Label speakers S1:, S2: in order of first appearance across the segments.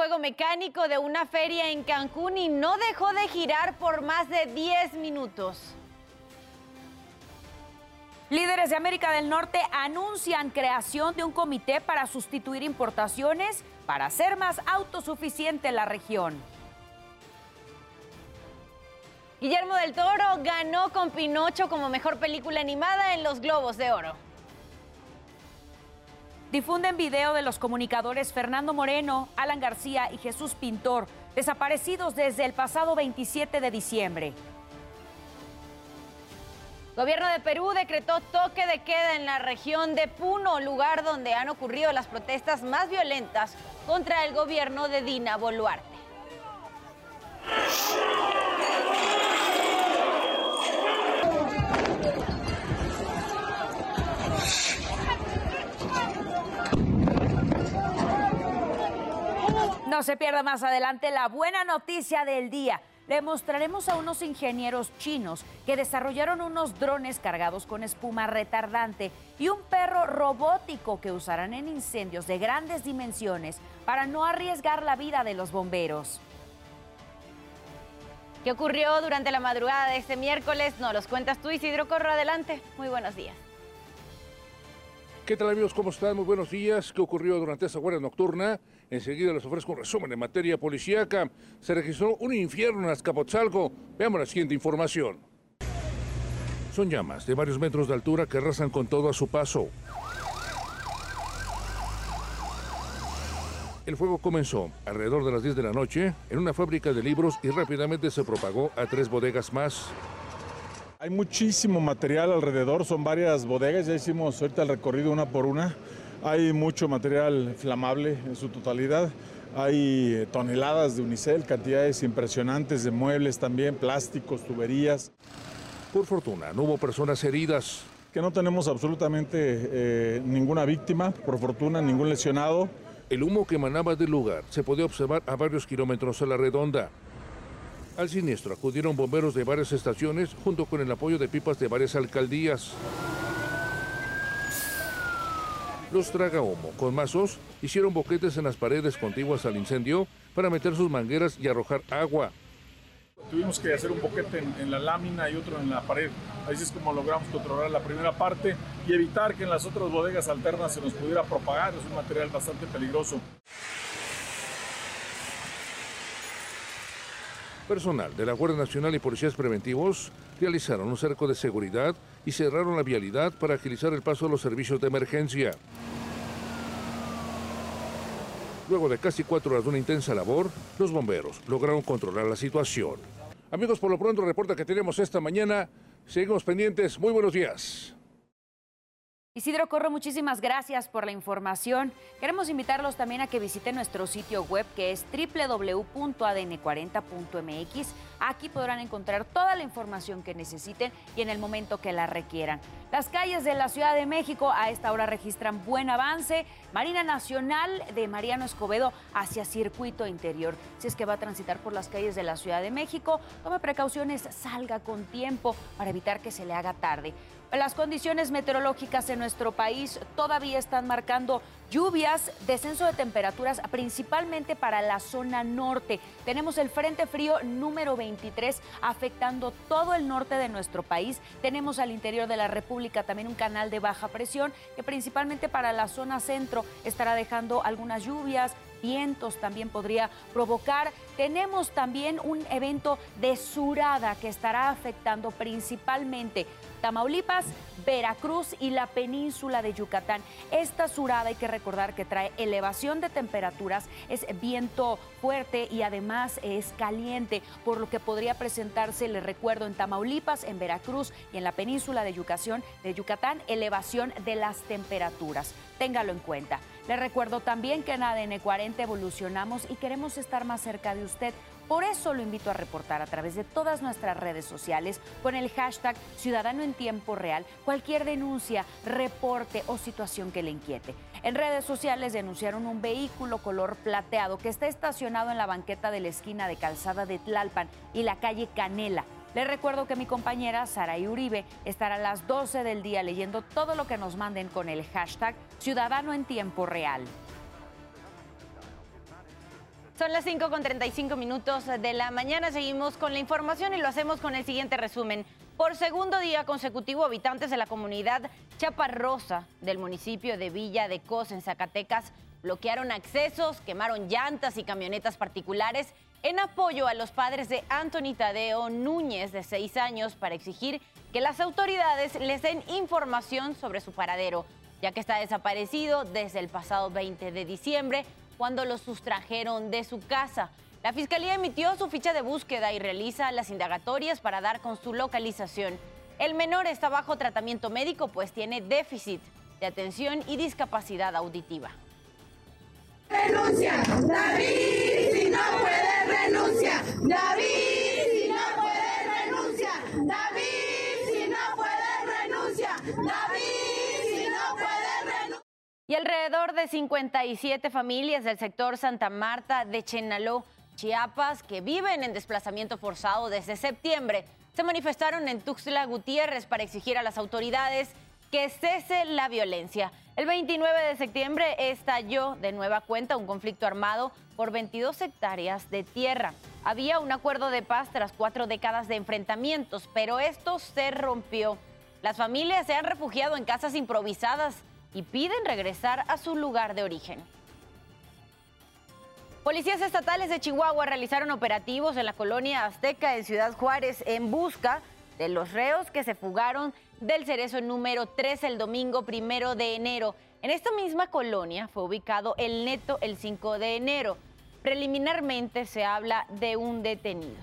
S1: juego mecánico de una feria en Cancún y no dejó de girar por más de 10 minutos.
S2: Líderes de América del Norte anuncian creación de un comité para sustituir importaciones para hacer más autosuficiente la región.
S1: Guillermo del Toro ganó con Pinocho como mejor película animada en los Globos de Oro.
S2: Difunden video de los comunicadores Fernando Moreno, Alan García y Jesús Pintor, desaparecidos desde el pasado 27 de diciembre.
S1: Gobierno de Perú decretó toque de queda en la región de Puno, lugar donde han ocurrido las protestas más violentas contra el gobierno de Dina Boluarte.
S2: No se pierda más adelante la buena noticia del día le mostraremos a unos ingenieros chinos que desarrollaron unos drones cargados con espuma retardante y un perro robótico que usarán en incendios de grandes dimensiones para no arriesgar la vida de los bomberos.
S1: ¿Qué ocurrió durante la madrugada de este miércoles? Nos los cuentas tú, Isidro Corro. Adelante. Muy buenos días.
S3: ¿Qué tal amigos? ¿Cómo están? Muy buenos días. ¿Qué ocurrió durante esta guardia nocturna? Enseguida les ofrezco un resumen en materia policíaca. Se registró un infierno en Azcapotzalco. Veamos la siguiente información. Son llamas de varios metros de altura que arrasan con todo a su paso. El fuego comenzó alrededor de las 10 de la noche en una fábrica de libros y rápidamente se propagó a tres bodegas más.
S4: Hay muchísimo material alrededor, son varias bodegas, ya hicimos ahorita el recorrido una por una. Hay mucho material flamable en su totalidad. Hay toneladas de unicel, cantidades impresionantes de muebles también, plásticos, tuberías.
S3: Por fortuna, no hubo personas heridas.
S4: Que no tenemos absolutamente eh, ninguna víctima, por fortuna ningún lesionado.
S3: El humo que emanaba del lugar se podía observar a varios kilómetros a la redonda. Al siniestro acudieron bomberos de varias estaciones junto con el apoyo de pipas de varias alcaldías. Los tragahumo con mazos hicieron boquetes en las paredes contiguas al incendio para meter sus mangueras y arrojar agua.
S4: Tuvimos que hacer un boquete en, la lámina y otro en la pared. Así es como logramos controlar la primera parte y evitar que en las otras bodegas alternas se nos pudiera propagar. Es un material bastante peligroso.
S3: Personal de la Guardia Nacional y Policías Preventivos realizaron un cerco de seguridad y cerraron la vialidad para agilizar el paso de los servicios de emergencia. Luego de casi cuatro horas de una intensa labor, los bomberos lograron controlar la situación. Amigos, por lo pronto, reporta que tenemos esta mañana. Seguimos pendientes. Muy buenos días.
S2: Isidro Corro, muchísimas gracias por la información. Queremos invitarlos también a que visiten nuestro sitio web que es www.adn40.mx. Aquí podrán encontrar toda la información que necesiten y en el momento que la requieran. Las calles de la Ciudad de México a esta hora registran buen avance. Marina Nacional de Mariano Escobedo hacia circuito interior. Si es que va a transitar por las calles de la Ciudad de México, tome precauciones, salga con tiempo para evitar que se le haga tarde. Las condiciones meteorológicas en nuestro país todavía están marcando lluvias, descenso de temperaturas, principalmente para la zona norte. Tenemos el Frente Frío número 23 afectando todo el norte de nuestro país. Tenemos al interior de la República también un canal de baja presión que principalmente para la zona centro estará dejando algunas lluvias, vientos también podría provocar. Tenemos también un evento de surada que estará afectando principalmente Tamaulipas, Veracruz y la península de Yucatán. Esta surada hay que recordar que trae elevación de temperaturas, es viento fuerte y además es caliente, por lo que podría presentarse, les recuerdo, en Tamaulipas, en Veracruz y en la península de Yucatán, de Yucatán elevación de las temperaturas. Téngalo en cuenta. Le recuerdo también que en ADN 40 evolucionamos y queremos estar más cerca de usted. Por eso lo invito a reportar a través de todas nuestras redes sociales con el hashtag Ciudadano en Tiempo Real cualquier denuncia, reporte o situación que le inquiete. En redes sociales denunciaron un vehículo color plateado que está estacionado en la banqueta de la esquina de Calzada de Tlalpan y la calle Canela les recuerdo que mi compañera Sara Uribe estará a las 12 del día leyendo todo lo que nos manden con el hashtag Ciudadano en Tiempo Real.
S1: Son las 5 con 35 minutos de la mañana. Seguimos con la información y lo hacemos con el siguiente resumen. Por segundo día consecutivo, habitantes de la comunidad Chaparrosa del municipio de Villa de Cos, en Zacatecas, bloquearon accesos, quemaron llantas y camionetas particulares en apoyo a los padres de Anthony Tadeo Núñez, de seis años, para exigir que las autoridades les den información sobre su paradero, ya que está desaparecido desde el pasado 20 de diciembre cuando lo sustrajeron de su casa. La fiscalía emitió su ficha de búsqueda y realiza las indagatorias para dar con su localización. El menor está bajo tratamiento médico pues tiene déficit de atención y discapacidad auditiva.
S5: Renuncia, David, si no puede renuncia, David, si no puede renuncia, David, si no puede renuncia, David.
S1: Y alrededor de 57 familias del sector Santa Marta de Chenaló, Chiapas, que viven en desplazamiento forzado desde septiembre, se manifestaron en Tuxtla Gutiérrez para exigir a las autoridades que cese la violencia. El 29 de septiembre estalló de nueva cuenta un conflicto armado por 22 hectáreas de tierra. Había un acuerdo de paz tras cuatro décadas de enfrentamientos, pero esto se rompió. Las familias se han refugiado en casas improvisadas y piden regresar a su lugar de origen. Policías estatales de Chihuahua realizaron operativos en la colonia Azteca en Ciudad Juárez en busca de los reos que se fugaron del cerezo número 3 el domingo primero de enero. En esta misma colonia fue ubicado el neto el 5 de enero. Preliminarmente se habla de un detenido.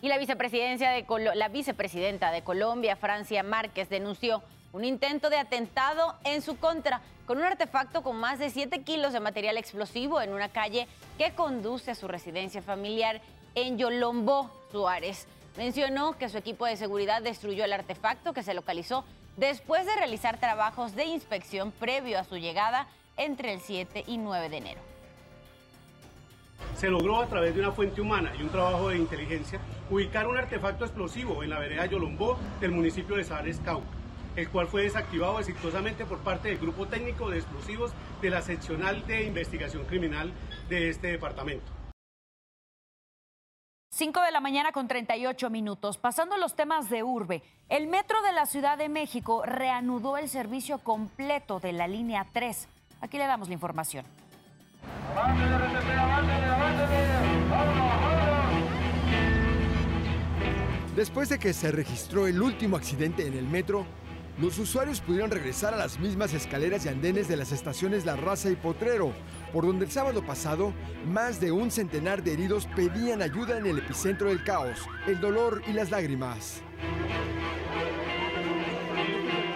S1: Y la, vicepresidencia de la vicepresidenta de Colombia, Francia Márquez, denunció un intento de atentado en su contra con un artefacto con más de 7 kilos de material explosivo en una calle que conduce a su residencia familiar en Yolombó, Suárez. Mencionó que su equipo de seguridad destruyó el artefacto que se localizó después de realizar trabajos de inspección previo a su llegada entre el 7 y 9 de enero.
S6: Se logró a través de una fuente humana y un trabajo de inteligencia ubicar un artefacto explosivo en la vereda Yolombó del municipio de Suárez, Cauca el cual fue desactivado exitosamente por parte del Grupo Técnico de Explosivos de la Seccional de Investigación Criminal de este departamento.
S2: 5 de la mañana con 38 minutos. Pasando los temas de urbe, el metro de la Ciudad de México reanudó el servicio completo de la línea 3. Aquí le damos la información.
S7: Después de que se registró el último accidente en el metro, los usuarios pudieron regresar a las mismas escaleras y andenes de las estaciones La Raza y Potrero, por donde el sábado pasado más de un centenar de heridos pedían ayuda en el epicentro del caos, el dolor y las lágrimas.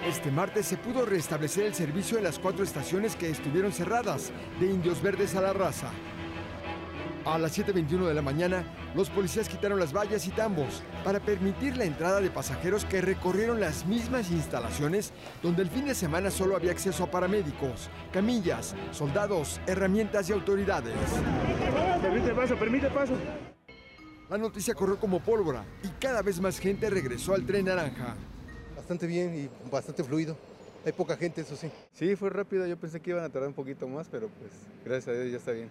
S7: Este martes se pudo restablecer el servicio en las cuatro estaciones que estuvieron cerradas, de Indios Verdes a La Raza. A las 7.21 de la mañana, los policías quitaron las vallas y tambos para permitir la entrada de pasajeros que recorrieron las mismas instalaciones donde el fin de semana solo había acceso a paramédicos, camillas, soldados, herramientas y autoridades.
S6: Permite paso, permite paso.
S7: La noticia corrió como pólvora y cada vez más gente regresó al tren naranja.
S8: Bastante bien y bastante fluido. Hay poca gente, eso sí.
S9: Sí, fue rápido. Yo pensé que iban a tardar un poquito más, pero pues gracias a Dios ya está bien.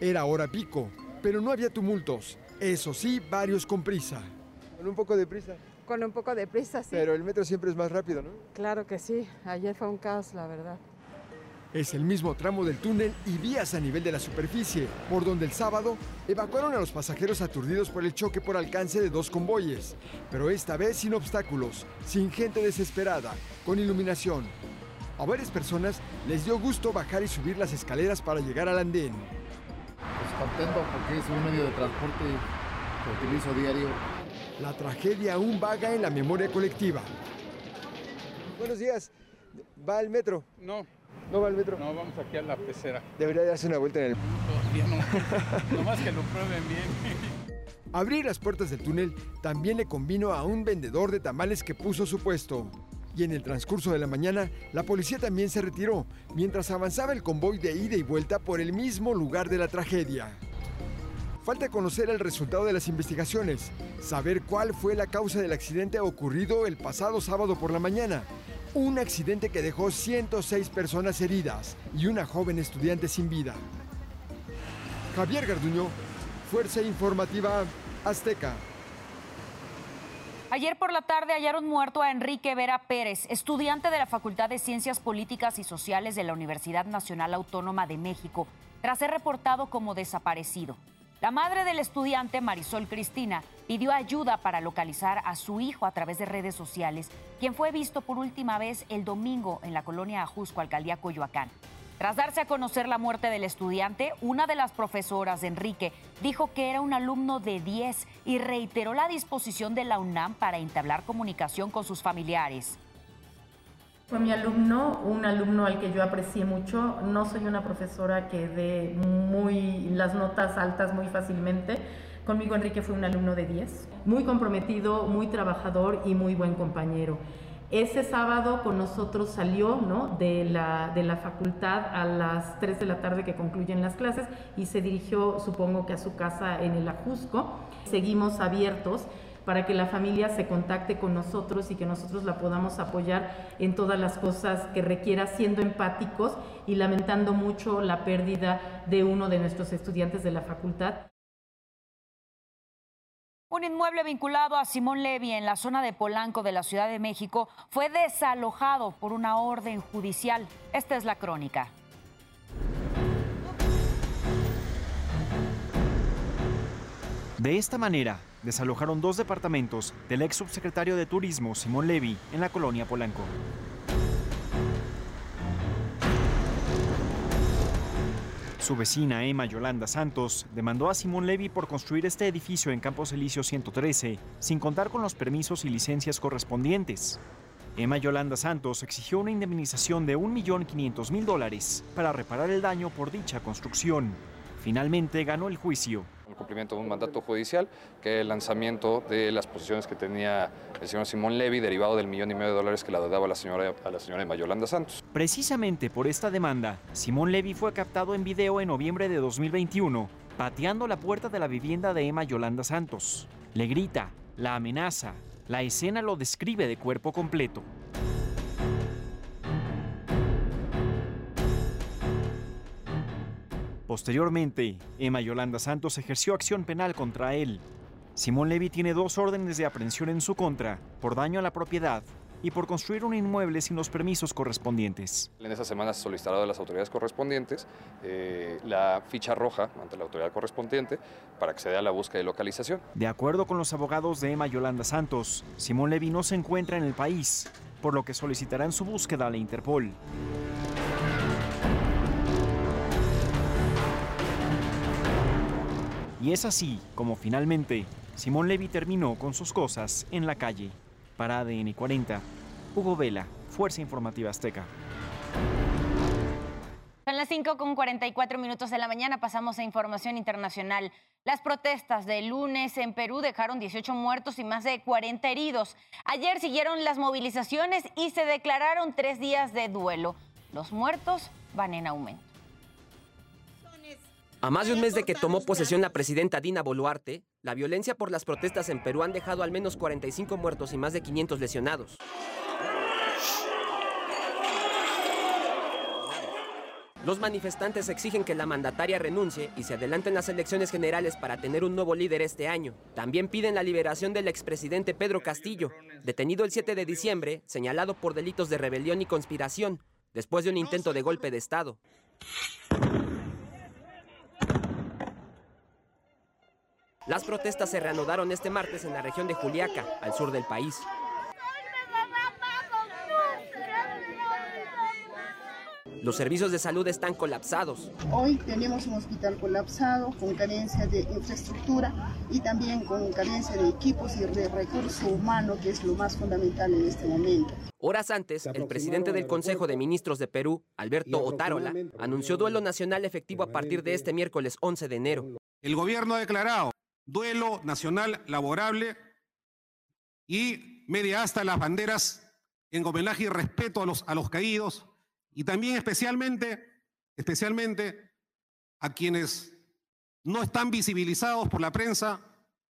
S7: Era hora pico, pero no había tumultos. Eso sí, varios con prisa.
S9: Con un poco de prisa.
S10: Con un poco de prisa, sí.
S9: Pero el metro siempre es más rápido, ¿no?
S10: Claro que sí. Ayer fue un caos, la verdad.
S7: Es el mismo tramo del túnel y vías a nivel de la superficie, por donde el sábado evacuaron a los pasajeros aturdidos por el choque por alcance de dos convoyes, pero esta vez sin obstáculos, sin gente desesperada, con iluminación. A varias personas les dio gusto bajar y subir las escaleras para llegar al andén
S11: contento porque es un medio de transporte que utilizo diario.
S7: La tragedia aún vaga en la memoria colectiva.
S9: Buenos días. ¿Va al metro?
S12: No.
S9: ¿No va al metro?
S12: No, vamos aquí a la pecera.
S9: Debería darse una vuelta en el...
S12: Todavía no. Nomás que lo prueben bien.
S7: Abrir las puertas del túnel también le convino a un vendedor de tamales que puso su puesto y en el transcurso de la mañana la policía también se retiró mientras avanzaba el convoy de ida y vuelta por el mismo lugar de la tragedia. Falta conocer el resultado de las investigaciones, saber cuál fue la causa del accidente ocurrido el pasado sábado por la mañana. Un accidente que dejó 106 personas heridas y una joven estudiante sin vida. Javier Garduño, Fuerza Informativa Azteca.
S2: Ayer por la tarde hallaron muerto a Enrique Vera Pérez, estudiante de la Facultad de Ciencias Políticas y Sociales de la Universidad Nacional Autónoma de México, tras ser reportado como desaparecido. La madre del estudiante, Marisol Cristina, pidió ayuda para localizar a su hijo a través de redes sociales, quien fue visto por última vez el domingo en la colonia Ajusco, alcaldía Coyoacán. Tras darse a conocer la muerte del estudiante, una de las profesoras Enrique dijo que era un alumno de 10 y reiteró la disposición de la UNAM para entablar comunicación con sus familiares.
S13: Fue mi alumno, un alumno al que yo aprecié mucho. No soy una profesora que dé muy las notas altas muy fácilmente. Conmigo Enrique fue un alumno de 10, muy comprometido, muy trabajador y muy buen compañero. Ese sábado con nosotros salió ¿no? de, la, de la facultad a las 3 de la tarde que concluyen las clases y se dirigió, supongo que a su casa en el Ajusco. Seguimos abiertos para que la familia se contacte con nosotros y que nosotros la podamos apoyar en todas las cosas que requiera, siendo empáticos y lamentando mucho la pérdida de uno de nuestros estudiantes de la facultad.
S2: Un inmueble vinculado a Simón Levy en la zona de Polanco de la Ciudad de México fue desalojado por una orden judicial. Esta es la crónica.
S14: De esta manera, desalojaron dos departamentos del ex subsecretario de Turismo Simón Levy en la colonia Polanco. Su vecina Emma Yolanda Santos demandó a Simón Levy por construir este edificio en Campos Elíseo 113 sin contar con los permisos y licencias correspondientes. Emma Yolanda Santos exigió una indemnización de 1.500.000 dólares para reparar el daño por dicha construcción. Finalmente ganó el juicio.
S15: El cumplimiento de un mandato judicial, que el lanzamiento de las posiciones que tenía el señor Simón Levy, derivado del millón y medio de dólares que la daba a la señora, a la señora Emma Yolanda Santos.
S14: Precisamente por esta demanda, Simón Levy fue captado en video en noviembre de 2021, pateando la puerta de la vivienda de Emma Yolanda Santos. Le grita, la amenaza, la escena lo describe de cuerpo completo. Posteriormente, Emma Yolanda Santos ejerció acción penal contra él. Simón Levy tiene dos órdenes de aprehensión en su contra por daño a la propiedad y por construir un inmueble sin los permisos correspondientes.
S15: En esa semana se solicitará de las autoridades correspondientes eh, la ficha roja ante la autoridad correspondiente para que se dé a la búsqueda y localización.
S14: De acuerdo con los abogados de Emma Yolanda Santos, Simón Levy no se encuentra en el país, por lo que solicitarán su búsqueda a la Interpol. Y es así como finalmente Simón Levy terminó con sus cosas en la calle. Para ADN 40, Hugo Vela, Fuerza Informativa Azteca.
S1: Son las 5 con 44 minutos de la mañana, pasamos a información internacional. Las protestas del lunes en Perú dejaron 18 muertos y más de 40 heridos. Ayer siguieron las movilizaciones y se declararon tres días de duelo. Los muertos van en aumento.
S16: A más de un mes de que tomó posesión la presidenta Dina Boluarte, la violencia por las protestas en Perú han dejado al menos 45 muertos y más de 500 lesionados. Los manifestantes exigen que la mandataria renuncie y se adelanten las elecciones generales para tener un nuevo líder este año. También piden la liberación del expresidente Pedro Castillo, detenido el 7 de diciembre, señalado por delitos de rebelión y conspiración, después de un intento de golpe de Estado. Las protestas se reanudaron este martes en la región de Juliaca, al sur del país. Los servicios de salud están colapsados.
S17: Hoy tenemos un hospital colapsado, con carencia de infraestructura y también con carencia de equipos y de recurso humano, que es lo más fundamental en este momento.
S16: Horas antes, el presidente del Consejo de Ministros de Perú, Alberto Otárola, anunció duelo nacional efectivo a partir de este miércoles 11 de enero.
S18: El gobierno ha declarado duelo nacional laborable y media hasta las banderas en homenaje y respeto a los, a los caídos y también especialmente, especialmente a quienes no están visibilizados por la prensa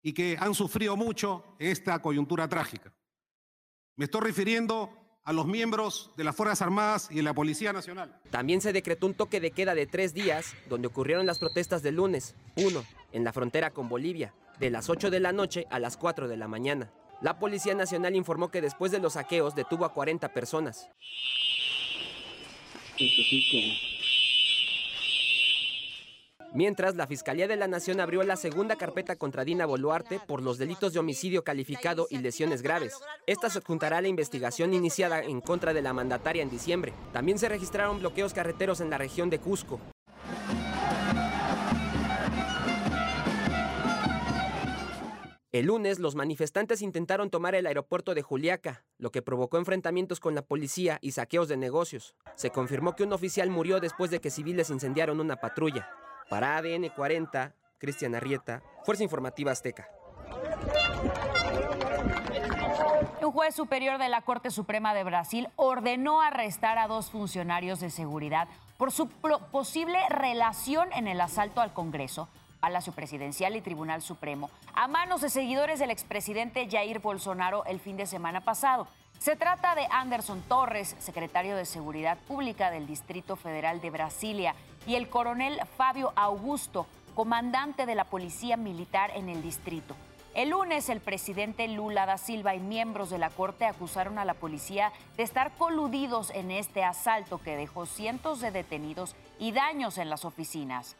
S18: y que han sufrido mucho esta coyuntura trágica. Me estoy refiriendo a los miembros de las Fuerzas Armadas y de la Policía Nacional.
S16: También se decretó un toque de queda de tres días, donde ocurrieron las protestas del lunes. Uno, en la frontera con Bolivia, de las 8 de la noche a las 4 de la mañana. La Policía Nacional informó que después de los saqueos detuvo a 40 personas. Mientras, la Fiscalía de la Nación abrió la segunda carpeta contra Dina Boluarte por los delitos de homicidio calificado y lesiones graves. Esta se adjuntará a la investigación iniciada en contra de la mandataria en diciembre. También se registraron bloqueos carreteros en la región de Cusco. El lunes, los manifestantes intentaron tomar el aeropuerto de Juliaca, lo que provocó enfrentamientos con la policía y saqueos de negocios. Se confirmó que un oficial murió después de que civiles incendiaron una patrulla. Para ADN 40, Cristian Arrieta, Fuerza Informativa Azteca.
S2: Un juez superior de la Corte Suprema de Brasil ordenó arrestar a dos funcionarios de seguridad por su posible relación en el asalto al Congreso Palacio Presidencial y Tribunal Supremo a manos de seguidores del expresidente Jair Bolsonaro el fin de semana pasado. Se trata de Anderson Torres, secretario de Seguridad Pública del Distrito Federal de Brasilia, y el coronel Fabio Augusto, comandante de la Policía Militar en el distrito. El lunes el presidente Lula da Silva y miembros de la Corte acusaron a la policía de estar coludidos en este asalto que dejó cientos de detenidos y daños en las oficinas.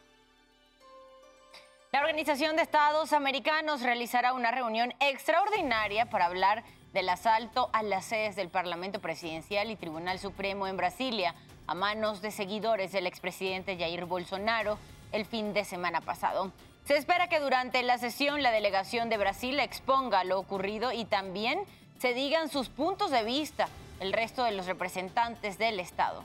S1: La Organización de Estados Americanos realizará una reunión extraordinaria para hablar del asalto a las sedes del Parlamento Presidencial y Tribunal Supremo en Brasilia a manos de seguidores del expresidente Jair Bolsonaro el fin de semana pasado. Se espera que durante la sesión la delegación de Brasil exponga lo ocurrido y también se digan sus puntos de vista el resto de los representantes del Estado.